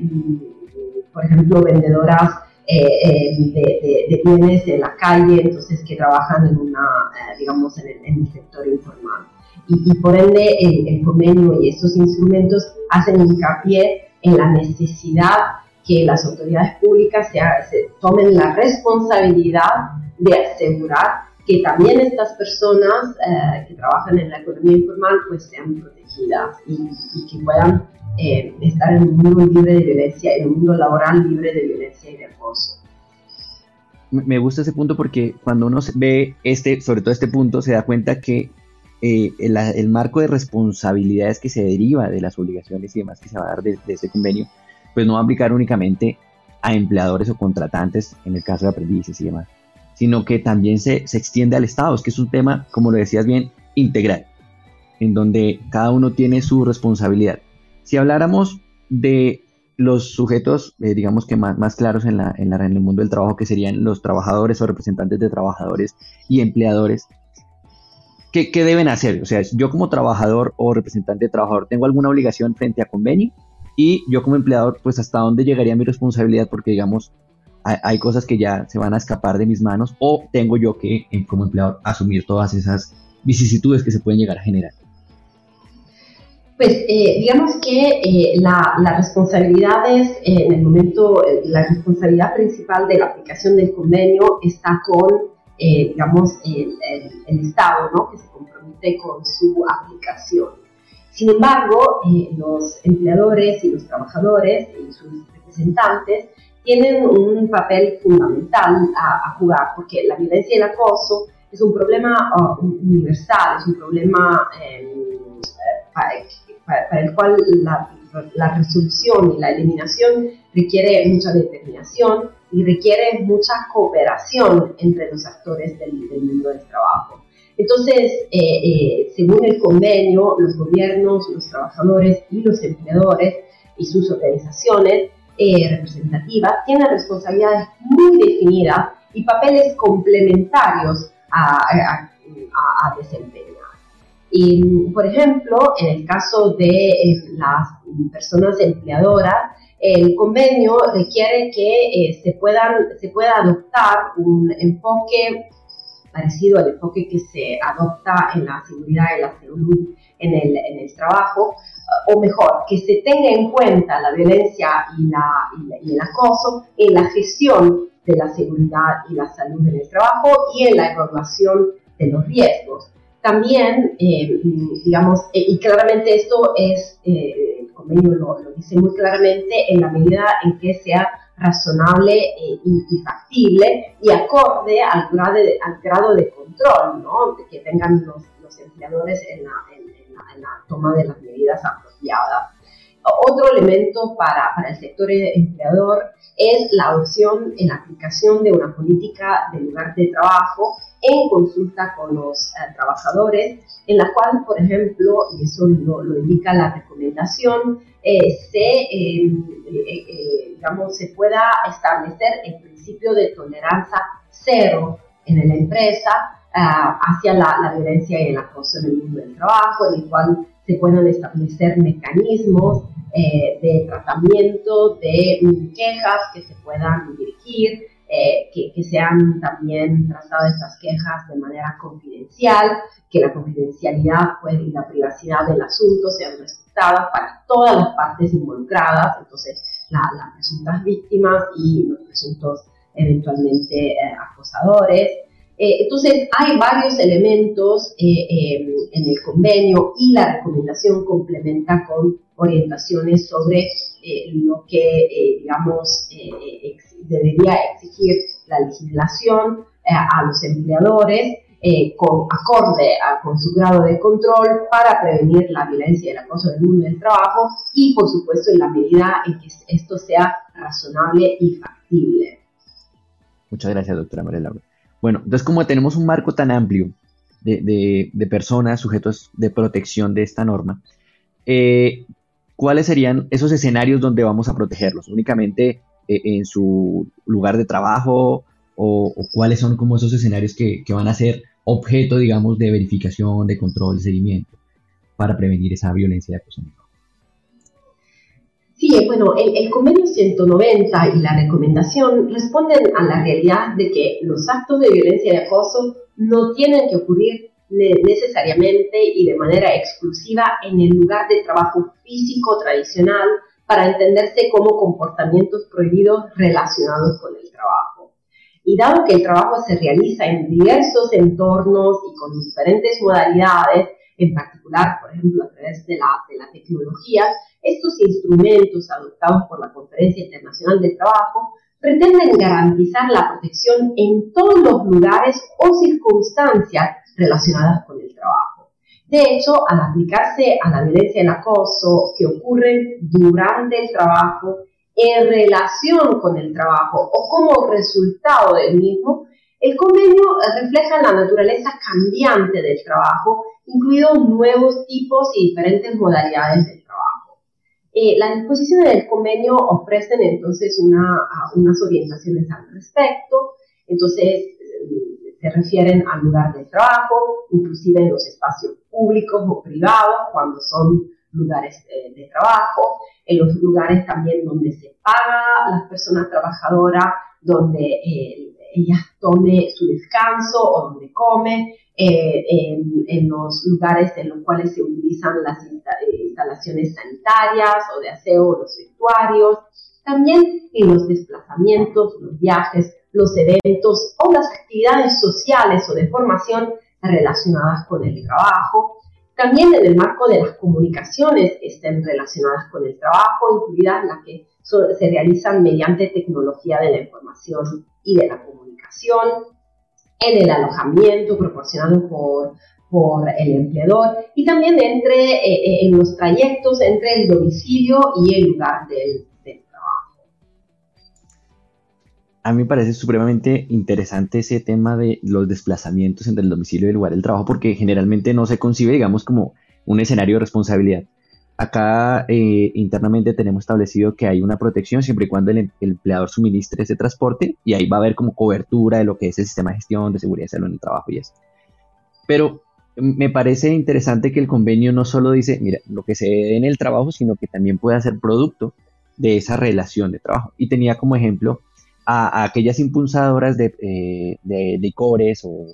B: por ejemplo, vendedoras eh, de, bienes en la calle, entonces que trabajan en una, digamos, en el sector informal. Y, por ende el, convenio y estos instrumentos hacen hincapié en la necesidad que las autoridades públicas se, tomen la responsabilidad de asegurar que también estas personas eh, que trabajan en la economía informal pues sean protegidas y, que puedan eh, estar en un mundo libre de violencia, en un mundo laboral libre de violencia y de acoso.
A: Me gusta ese punto porque cuando uno ve este, sobre todo este punto, se da cuenta que eh, el, marco de responsabilidades que se deriva de las obligaciones y demás que se va a dar de, este convenio, pues no va a aplicar únicamente a empleadores o contratantes en el caso de aprendices y demás, sino que también se, se extiende al Estado, es que es un tema, como lo decías bien, integral, en donde cada uno tiene su responsabilidad. Si habláramos de los sujetos, eh, digamos que más, más claros en, la, en, la, en el mundo del trabajo, que serían los trabajadores o representantes de trabajadores y empleadores, ¿qué, deben hacer? O sea, yo como trabajador o representante de trabajador tengo alguna obligación frente a convenio y yo como empleador, pues hasta dónde llegaría mi responsabilidad porque digamos, hay, cosas que ya se van a escapar de mis manos o tengo yo que eh, como empleador asumir todas esas vicisitudes que se pueden llegar a generar.
B: Pues eh, digamos que eh, la, las responsabilidades, eh, en el momento, la responsabilidad principal de la aplicación del convenio está con, digamos, el, el, Estado, ¿no? Que se compromete con su aplicación. Sin embargo, los empleadores y los trabajadores y sus representantes tienen un papel fundamental a, jugar, porque la violencia y el acoso es un problema uh, universal, es un problema para, el cual la, resolución y la eliminación requiere mucha determinación y requiere mucha cooperación entre los actores del, mundo del trabajo. Entonces, eh, eh, según el convenio, los gobiernos, los trabajadores y los empleadores y sus organizaciones eh, representativas tienen responsabilidades muy definidas y papeles complementarios a desempeñar. Y, por ejemplo, en el caso de eh, las personas empleadoras, el convenio requiere que eh, se, puedan, se pueda adoptar un enfoque parecido al enfoque que se adopta en la seguridad y la salud en el, en el trabajo, o mejor, que se tenga en cuenta la violencia y, la, y, el acoso en la gestión de la seguridad y la salud en el trabajo y en la evaluación de los riesgos. También, eh, digamos, eh, y claramente esto es, eh, el convenio lo, dice muy claramente, en la medida en que sea razonable y, factible y acorde al grado de, al grado de control ¿no? que tengan los, los empleadores en la, en la toma de las medidas apropiadas. Otro elemento para, para, el sector empleador es la adopción en la aplicación de una política de lugar de trabajo en consulta con los eh, trabajadores, en la cual, por ejemplo, y eso lo, indica la recomendación, eh, se, em, eh, digamos, se pueda establecer el principio de tolerancia cero en la empresa hacia la, la, violencia y el acoso en el mundo del trabajo, en el cual se puedan establecer mecanismos de tratamiento de mm, quejas que se puedan dirigir eh, que, sean también tratadas estas quejas de manera confidencial, que la confidencialidad pues, y la privacidad del asunto sean respetadas para todas las partes involucradas, entonces las presuntas víctimas y los presuntos eventualmente eh, acosadores. Eh, entonces, hay varios elementos em, en el convenio y la recomendación complementa con orientaciones sobre lo que, digamos, debería exigir la legislación eh, a los empleadores eh, con acorde con su grado de control para prevenir la violencia y el acoso del mundo del trabajo y por supuesto en la medida en que esto sea razonable y factible.
A: Muchas gracias, doctora María Laura. Bueno, entonces como tenemos un marco tan amplio de, de, personas sujetos de protección de esta norma, eh, ¿cuáles serían esos escenarios donde vamos a protegerlos? ¿Únicamente eh, en su lugar de trabajo o, cuáles son como esos escenarios que, van a ser objeto, digamos, de verificación, de control, de seguimiento para prevenir esa violencia de acoso.
B: Sí, bueno, el, el, convenio 190 y la recomendación responden a la realidad de que los actos de violencia y acoso no tienen que ocurrir necesariamente y de manera exclusiva en el lugar de trabajo físico tradicional para entenderse como comportamientos prohibidos relacionados con el trabajo. Y dado que el trabajo se realiza en diversos entornos y con diferentes modalidades, en particular, por ejemplo, a través de la, de la tecnología, estos instrumentos adoptados por la Conferencia Internacional del Trabajo pretenden garantizar la protección en todos los lugares o circunstancias relacionadas con el trabajo. De hecho, al aplicarse a la violencia y el acoso que ocurren durante el trabajo, en relación con el trabajo o como resultado del mismo, el convenio refleja la naturaleza cambiante del trabajo, incluidos nuevos tipos y diferentes modalidades del trabajo. Eh, las disposiciones del convenio ofrecen entonces unas orientaciones al respecto. Entonces, se refieren al lugar de trabajo, inclusive en los espacios públicos o privados, cuando son lugares de, trabajo, en los lugares también donde se paga las personas trabajadoras, donde eh, ellas tome su descanso o donde come, en, los lugares en los cuales se utilizan las instalaciones sanitarias o de aseo los vestuarios, también en los desplazamientos, los viajes, los eventos o las actividades sociales o de formación relacionadas con el trabajo, también en el marco de las comunicaciones que estén relacionadas con el trabajo, incluidas las que se realizan mediante tecnología de la información y de la comunicación, en el alojamiento proporcionado por, por el empleador y también entre, eh, eh, en los trayectos entre el domicilio y el lugar del,
A: a mí me parece supremamente interesante ese tema de los desplazamientos entre el domicilio y el lugar del trabajo, porque generalmente no se concibe, digamos, como un escenario de responsabilidad. Acá eh, internamente tenemos establecido que hay una protección siempre y cuando el, empleador suministre ese transporte y ahí va a haber como cobertura de lo que es el sistema de gestión de seguridad en el trabajo y eso. Pero me parece interesante que el convenio no solo dice, mira, lo que se dé en el trabajo, sino que también puede ser producto de esa relación de trabajo. Y tenía como ejemplo a, aquellas impulsadoras de, eh, licores o,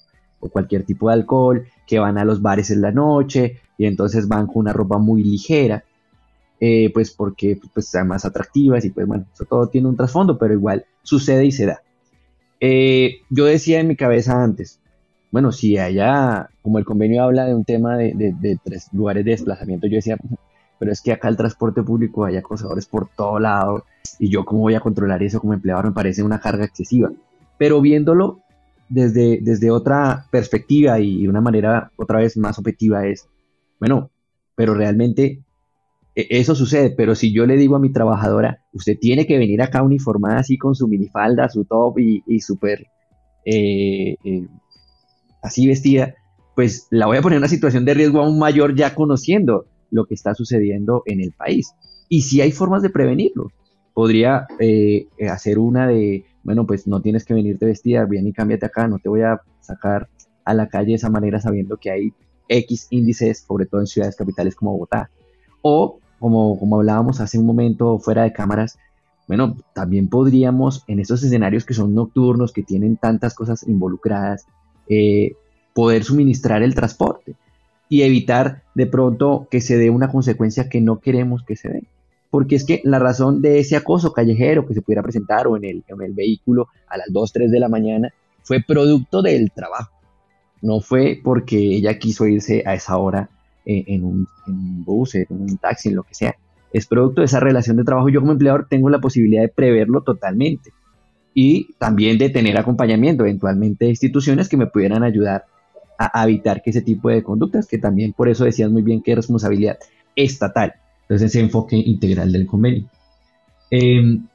A: cualquier tipo de alcohol que van a los bares en la noche y entonces van con una ropa muy ligera, eh, pues porque pues, sean más atractivas y pues bueno, eso todo tiene un trasfondo, pero igual sucede y se da. Eh, yo decía en mi cabeza antes, bueno, si allá, como el convenio habla de un tema de, de tres lugares de desplazamiento, yo decía, pero es que acá el transporte público hay acosadores por todo lado y yo cómo voy a controlar eso como empleador me parece una carga excesiva. Pero viéndolo desde, desde otra perspectiva y de una manera otra vez más objetiva es, bueno, pero realmente e, eso sucede, pero si yo le digo a mi trabajadora, usted tiene que venir acá uniformada así con su minifalda, su top y, y súper eh, eh, así vestida, pues la voy a poner en una situación de riesgo aún mayor ya conociendo lo que está sucediendo en el país. Y si hay formas de prevenirlo. Podría eh, hacer una de, bueno, pues no tienes que venirte vestida, bien y cámbiate acá, no te voy a sacar a la calle de esa manera sabiendo que hay X índices, sobre todo en ciudades capitales como Bogotá. O, como, como hablábamos hace un momento fuera de cámaras, bueno, también podríamos en esos escenarios que son nocturnos, que tienen tantas cosas involucradas, eh, poder suministrar el transporte y evitar de pronto que se dé una consecuencia que no queremos que se dé. Porque es que la razón de ese acoso callejero que se pudiera presentar o en el, en el vehículo a las 2, 3 de la mañana fue producto del trabajo. No fue porque ella quiso irse a esa hora en, un, bus, en un taxi, en lo que sea. Es producto de esa relación de trabajo. Yo como empleador tengo la posibilidad de preverlo totalmente y también de tener acompañamiento eventualmente de instituciones que me pudieran ayudar a, evitar que ese tipo de conductas, que también por eso decías muy bien que es responsabilidad estatal. Entonces ese enfoque integral del convenio. Em,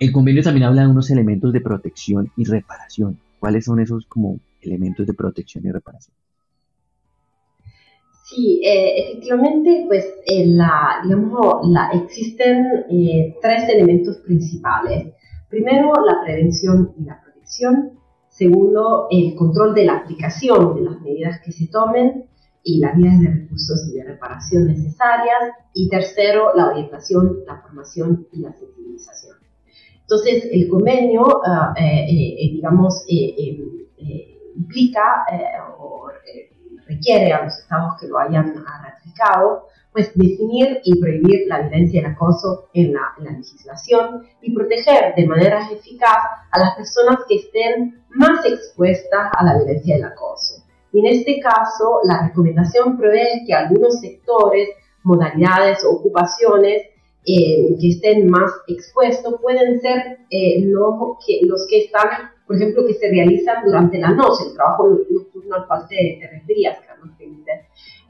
A: el convenio también habla de unos elementos de protección y reparación. ¿Cuáles son esos como elementos de protección y reparación?
B: Sí, eh, efectivamente, pues la, digamos, la, existen eh, tres elementos principales. Primero, la prevención y la protección. Segundo, el control de la aplicación de las medidas que se tomen y las vías de recursos y de reparación necesarias. Y tercero, la orientación, la formación y la sensibilización. Entonces, el convenio, ah, eh, eh, digamos, eh, implica o requiere a los estados que lo hayan ratificado pues definir y prohibir la violencia y el acoso en la, legislación y proteger de manera eficaz a las personas que estén más expuestas a la violencia y el acoso. Y en este caso, la recomendación prevé que algunos sectores, modalidades o ocupaciones eh, que estén más expuestos pueden ser eh, los, que, los que están, por ejemplo, que se realizan durante la noche, el trabajo nocturno al cual te, te referías, Carlos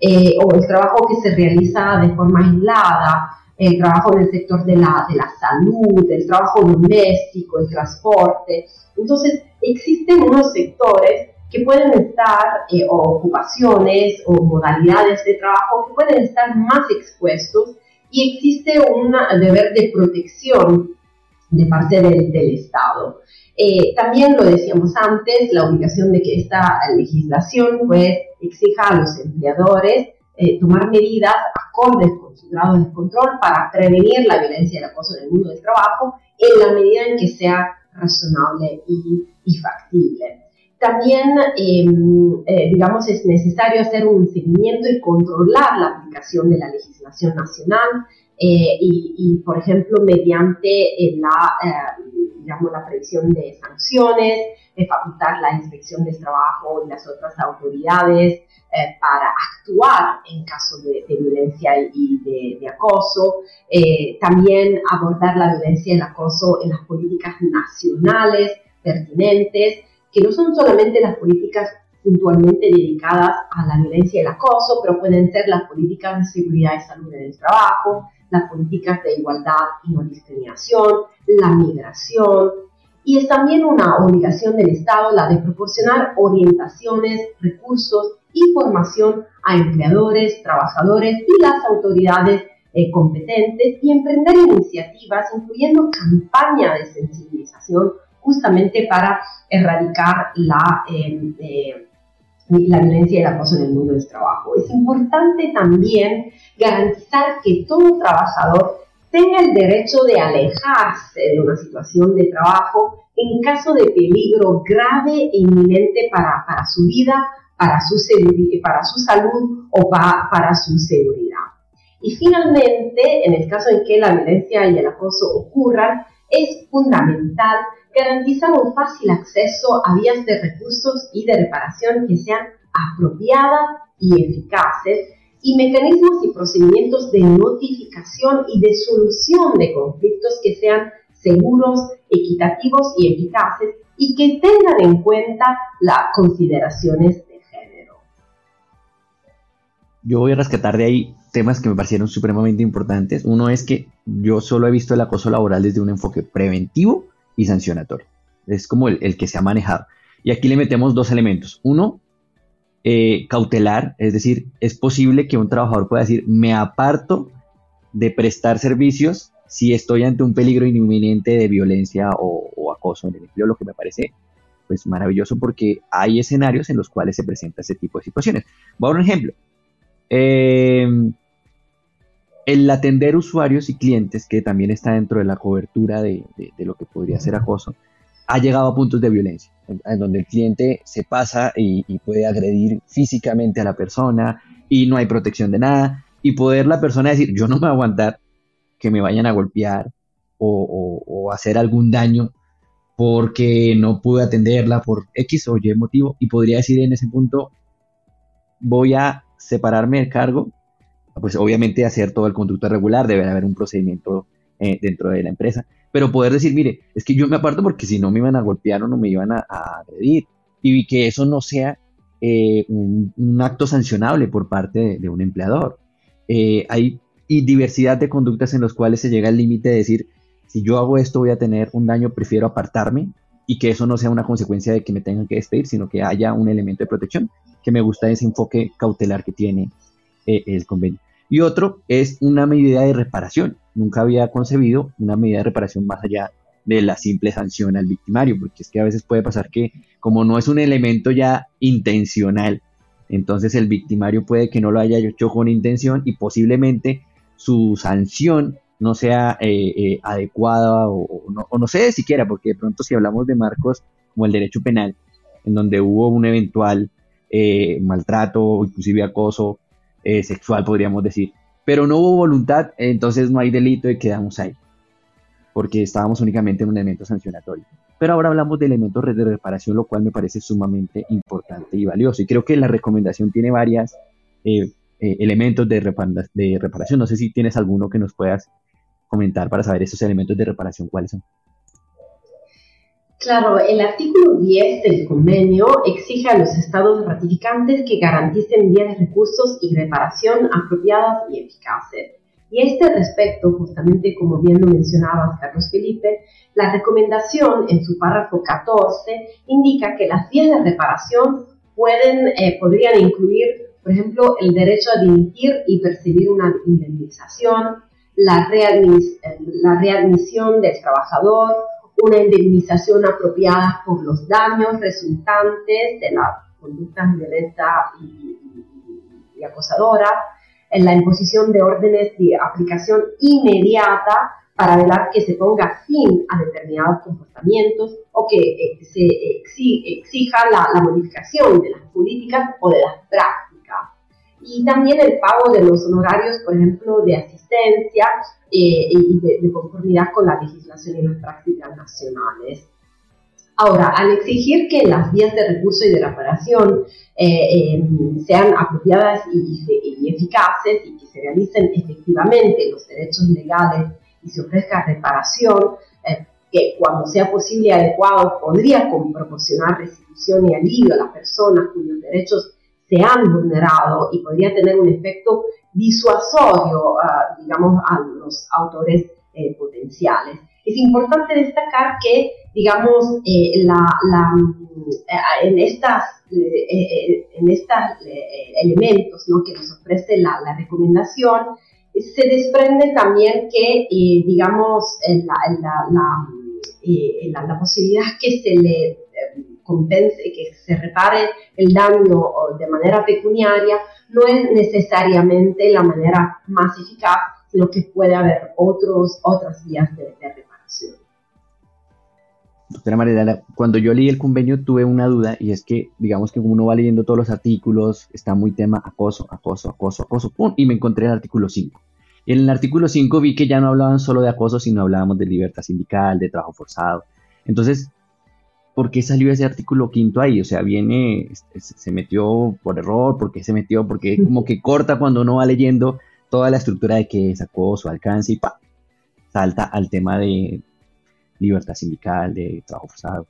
B: eh, o el trabajo que se realiza de forma aislada, el trabajo en el sector de la, de la salud, el trabajo doméstico, el transporte. Entonces, existen unos sectores que pueden estar, eh, o ocupaciones o modalidades de trabajo que pueden estar más expuestos y existe un deber de protección de parte del, del Estado. Eh, también lo decíamos antes, la obligación de que esta legislación pues exija a los empleadores eh, tomar medidas acordes con su grado de control para prevenir la violencia y el acoso en el mundo del trabajo en la medida en que sea razonable y, factible. También, em, eh, digamos, es necesario hacer un seguimiento y controlar la aplicación de la legislación nacional eh, y, por ejemplo, mediante eh, la, digamos, la previsión de sanciones, facultar la inspección de trabajo y las otras autoridades para actuar en caso de, violencia y de, de acoso. también abordar la violencia y el acoso en las políticas nacionales pertinentes que no son solamente las políticas puntualmente dedicadas a la violencia y el acoso, pero pueden ser las políticas de seguridad y salud en el trabajo, las políticas de igualdad y no discriminación, la migración. Y es también una obligación del Estado la de proporcionar orientaciones, recursos y formación a empleadores, trabajadores y las autoridades eh, competentes y emprender iniciativas, incluyendo campañas de sensibilización justamente para erradicar la, em, eh, la violencia y el acoso en el mundo del trabajo. Es importante también garantizar que todo trabajador tenga el derecho de alejarse de una situación de trabajo en caso de peligro grave e inminente para, para su vida, para su, para su salud o para su seguridad. Y finalmente, en el caso en que la violencia y el acoso ocurran, es fundamental garantizar un fácil acceso a vías de recursos y de reparación que sean apropiadas y eficaces y mecanismos y procedimientos de notificación y de solución de conflictos que sean seguros, equitativos y eficaces y que tengan en cuenta las consideraciones de género.
A: Yo voy a rescatar de ahí temas que me parecieron supremamente importantes. Uno es que yo solo he visto el acoso laboral desde un enfoque preventivo y sancionatorio. Es como el, que se ha manejado. Y aquí le metemos dos elementos. Uno, eh, cautelar, es decir, es posible que un trabajador pueda decir, me aparto de prestar servicios si estoy ante un peligro inminente de violencia o, acoso en el empleo, lo que me parece pues maravilloso porque hay escenarios en los cuales se presenta ese tipo de situaciones. Voy un ejemplo. Eh, el atender usuarios y clientes, que también está dentro de la cobertura de, lo que podría ser acoso, ha llegado a puntos de violencia, en, donde el cliente se pasa y, puede agredir físicamente a la persona y no hay protección de nada, y poder la persona decir, yo no me voy a aguantar que me vayan a golpear o, hacer algún daño porque no pude atenderla por X o Y motivo, y podría decir en ese punto, voy a separarme del cargo pues obviamente hacer todo el conducto regular, debe haber un procedimiento eh, dentro de la empresa, pero poder decir, mire, es que yo me aparto porque si no me iban a golpear o no me iban a, agredir, y que eso no sea eh, un, acto sancionable por parte de, un empleador. Eh, hay diversidad de conductas en las cuales se llega al límite de decir, si yo hago esto voy a tener un daño, prefiero apartarme y que eso no sea una consecuencia de que me tengan que despedir, sino que haya un elemento de protección, que me gusta ese enfoque cautelar que tiene el convenio. Y otro es una medida de reparación. Nunca había concebido una medida de reparación más allá de la simple sanción al victimario, porque es que a veces puede pasar que como no es un elemento ya intencional, entonces el victimario puede que no lo haya hecho con intención y posiblemente su sanción no sea eh, eh, adecuada o, no, sé siquiera, porque de pronto si hablamos de marcos como el derecho penal, en donde hubo un eventual eh, maltrato, inclusive acoso eh, sexual, podríamos decir. Pero no hubo voluntad, entonces no hay delito y quedamos ahí, porque estábamos únicamente en un elemento sancionatorio. Pero ahora hablamos de elementos de reparación, lo cual me parece sumamente importante y valioso. Y creo que la recomendación tiene varias eh, eh, elementos de, de reparación. No sé si tienes alguno que nos puedas comentar para saber esos elementos de reparación, cuáles son.
B: Claro, el artículo 10 del convenio exige a los estados ratificantes que garanticen vías de recursos y reparación apropiadas y eficaces. Y a este respecto, justamente como bien lo mencionabas, Carlos Felipe, la recomendación en su párrafo 14 indica que las vías de reparación pueden, eh, podrían incluir, por ejemplo, el derecho a dimitir y percibir una indemnización, la, la readmisión del trabajador, una indemnización apropiada por los daños resultantes de las conductas violentas y, y, acosadoras, en la imposición de órdenes de aplicación inmediata para velar que se ponga fin a determinados comportamientos o que eh, se exija la, modificación de las políticas o de las prácticas. Y también el pago de los honorarios, por ejemplo, de asistencia eh, y de, conformidad con la legislación y las prácticas nacionales. Ahora, al exigir que las vías de recurso y de reparación eh, sean apropiadas y, y, eficaces y que se realicen efectivamente los derechos legales y se ofrezca reparación, eh, que cuando sea posible y adecuado podría proporcionar restitución y alivio a las personas cuyos derechos se han vulnerado y podría tener un efecto disuasorio, ah, digamos, a los autores eh, potenciales. Es importante destacar que, digamos, eh, la, en estas, en estos elementos ¿no? que nos ofrece la, la recomendación, se desprende también que, eh, digamos, la, la, eh, la, la, posibilidad que se le eh, compense, que se repare el daño de manera pecuniaria, no es necesariamente la manera más eficaz, sino que puede haber otros, otras vías de, reparación.
A: Doctora María, cuando yo leí el convenio tuve una duda y es que, digamos que uno va leyendo todos los artículos, está muy tema acoso, acoso, acoso, acoso, pum, y me encontré el artículo 5. Y en el artículo 5 vi que ya no hablaban solo de acoso, sino hablábamos de libertad sindical, de trabajo forzado. Entonces, ¿por qué salió ese artículo quinto ahí? O sea, viene, se metió por error, ¿por qué se metió? Porque como que corta cuando uno va leyendo toda la estructura de qué es acoso, alcance y pa, salta al tema de libertad sindical, de trabajo forzado.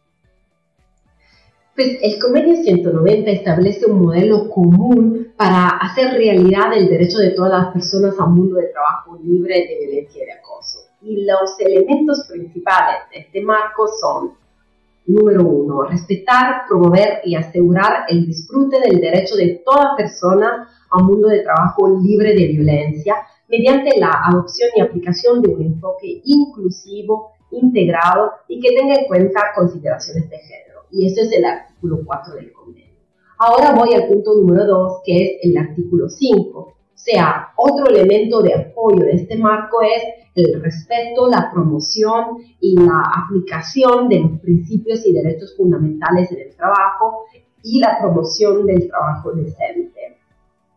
B: Pues el convenio 190 establece un modelo común para hacer realidad el derecho de todas las personas a un mundo de trabajo libre de violencia y de acoso. Y los elementos principales de este marco son, número uno, respetar, promover y asegurar el disfrute del derecho de toda persona a un mundo de trabajo libre de violencia mediante la adopción y aplicación de un enfoque inclusivo, integrado y que tenga en cuenta consideraciones de género y ese es el artículo 4 del convenio. Ahora voy al punto número 2, que es el artículo 5. Sea, otro elemento de apoyo de este marco es el respeto, la promoción y la aplicación de los principios y derechos fundamentales en el trabajo y la promoción del trabajo decente.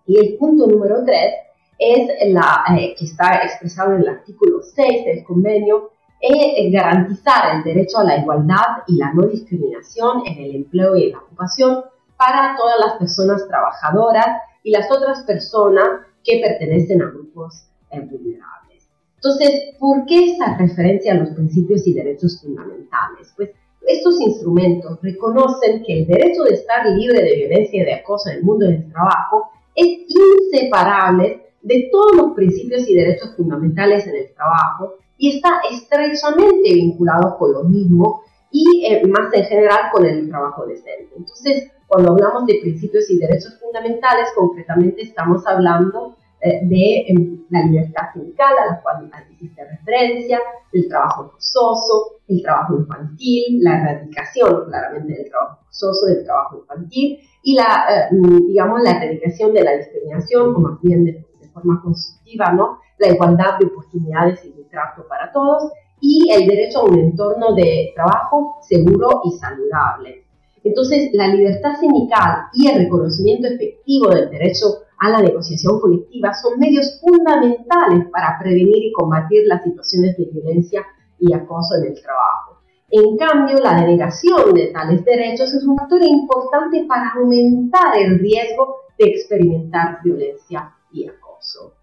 B: Y el punto número 3 es la eh, que está expresado en el artículo 6 del convenio, es garantizar el derecho a la igualdad y la no discriminación en el empleo y en la ocupación para todas las personas trabajadoras y las otras personas que pertenecen a grupos eh, vulnerables. Entonces, ¿por qué esa referencia a los principios y derechos fundamentales? Pues estos instrumentos reconocen que el derecho de estar libre de violencia y de acoso en el mundo del trabajo es inseparable de todos los principios y derechos fundamentales en el trabajo y está estrechamente vinculado con lo mismo y eh, más en general con el trabajo decente. Entonces, cuando hablamos de principios y derechos fundamentales, concretamente estamos hablando eh, de em, la libertad sindical a la cual hiciste referencia, el trabajo forzoso, el trabajo infantil, la erradicación claramente del trabajo forzoso, del trabajo infantil y la, eh, digamos, la erradicación de la discriminación o más bien de, de forma constructiva, ¿no? La igualdad de oportunidades y trato para todos y el derecho a un entorno de trabajo seguro y saludable. Entonces, la libertad sindical y el reconocimiento efectivo del derecho a la negociación colectiva son medios fundamentales para prevenir y combatir las situaciones de violencia y acoso en el trabajo. En cambio, la denegación de tales derechos es un factor importante para aumentar el riesgo de experimentar violencia y acoso.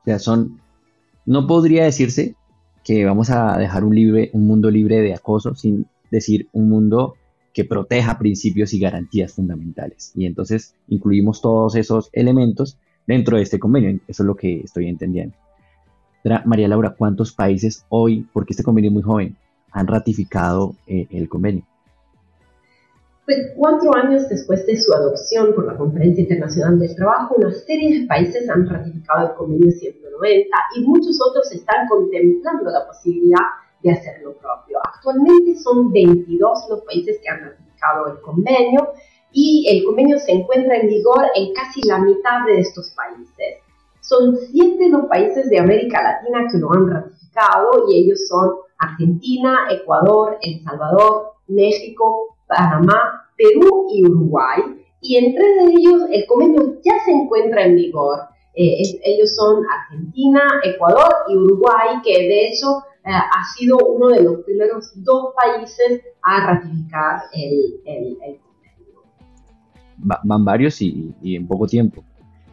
A: O sea, son no podría decirse que vamos a dejar un, un mundo libre de acoso sin decir un mundo que proteja principios y garantías fundamentales. Y entonces incluimos todos esos elementos dentro de este convenio. Eso es lo que estoy entendiendo. María Laura, ¿cuántos países hoy, porque este convenio es muy joven, han ratificado eh, el convenio?
B: Pues cuatro años después de su adopción por la Conferencia Internacional del Trabajo, una serie de países han ratificado el convenio 190 y muchos otros están contemplando la posibilidad de hacer lo propio. Actualmente son 22 los países que han ratificado el convenio y el convenio se encuentra en vigor en casi la mitad de estos países. Son siete los países de América Latina que lo han ratificado y ellos son Argentina, Ecuador, El Salvador, México, Panamá, Perú y Uruguay. Y entre ellos el convenio ya se encuentra en vigor. Eh, ellos son Argentina, Ecuador y Uruguay, que de hecho ha sido uno de los primeros dos países a ratificar el, convenio.
A: van varios y, en poco tiempo.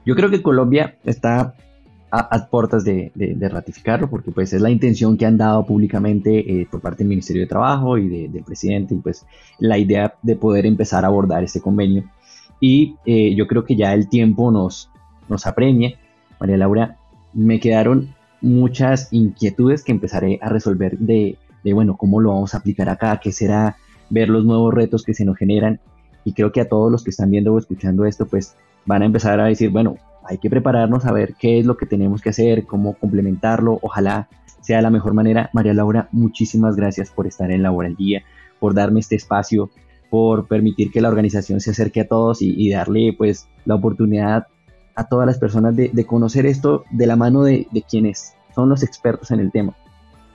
A: Yo creo que Colombia está a, puertas de, ratificarlo porque pues es la intención que han dado públicamente eh, por parte del Ministerio de Trabajo y del presidente y pues la idea de poder empezar a abordar este convenio y eh, yo creo que ya el tiempo nos, nos apremia. María Laura, me quedaron muchas inquietudes que empezaré a resolver de, de, bueno, cómo lo vamos a aplicar acá, qué será, ver los nuevos retos que se nos generan. Y creo que a todos los que están viendo o escuchando esto, pues van a empezar a decir, bueno, hay que prepararnos a ver qué es lo que tenemos que hacer, cómo complementarlo. Ojalá sea la mejor manera. María Laura, muchísimas gracias por estar en Labor al Día, por darme este espacio, por permitir que la organización se acerque a todos y, darle pues la oportunidad a todas las personas de, conocer esto de la mano de, quienes son los expertos en el tema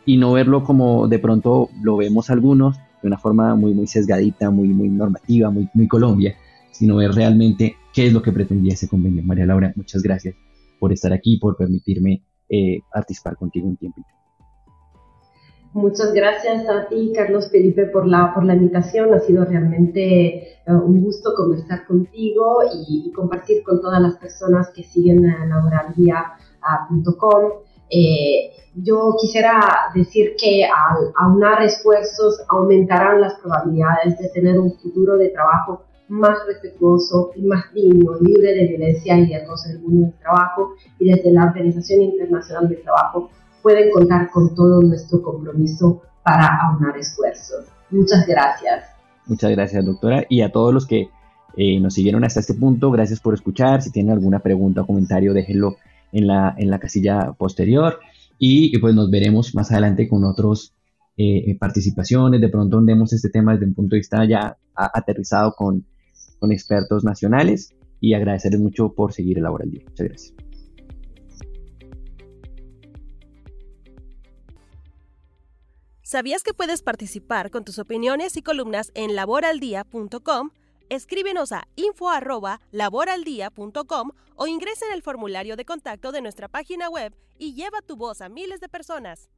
A: y no verlo como de pronto lo vemos algunos de una forma muy muy sesgadita, muy normativa, muy muy Colombia, sino ver realmente qué es lo que pretendía ese convenio. María Laura, muchas gracias por estar aquí, por permitirme eh, participar contigo un tiempito.
B: Muchas gracias a ti, Carlos Felipe, por la, invitación. Ha sido realmente eh, un gusto conversar contigo y, compartir con todas las personas que siguen a laboralvia.com. Eh, yo quisiera decir que al aunar esfuerzos aumentarán las probabilidades de tener un futuro de trabajo más respetuoso y más digno, libre de violencia y de acoso en el mundo del trabajo y desde la Organización Internacional del Trabajo pueden contar con todo nuestro compromiso para aunar esfuerzos. Muchas gracias.
A: Muchas gracias, doctora. Y a todos los que eh, nos siguieron hasta este punto, gracias por escuchar. Si tienen alguna pregunta o comentario, déjenlo en la, en la casilla posterior. Y, pues nos veremos más adelante con otros eh, eh, participaciones. De pronto andemos este tema desde un punto de vista ya aterrizado con, con expertos nacionales. Y agradecerles mucho por seguir el Laboral Día. Muchas gracias.
C: ¿Sabías que puedes participar con tus opiniones y columnas en laboraldía.com? Escríbenos a info@laboraldia.com o ingresa en el formulario de contacto de nuestra página web y lleva tu voz a miles de personas.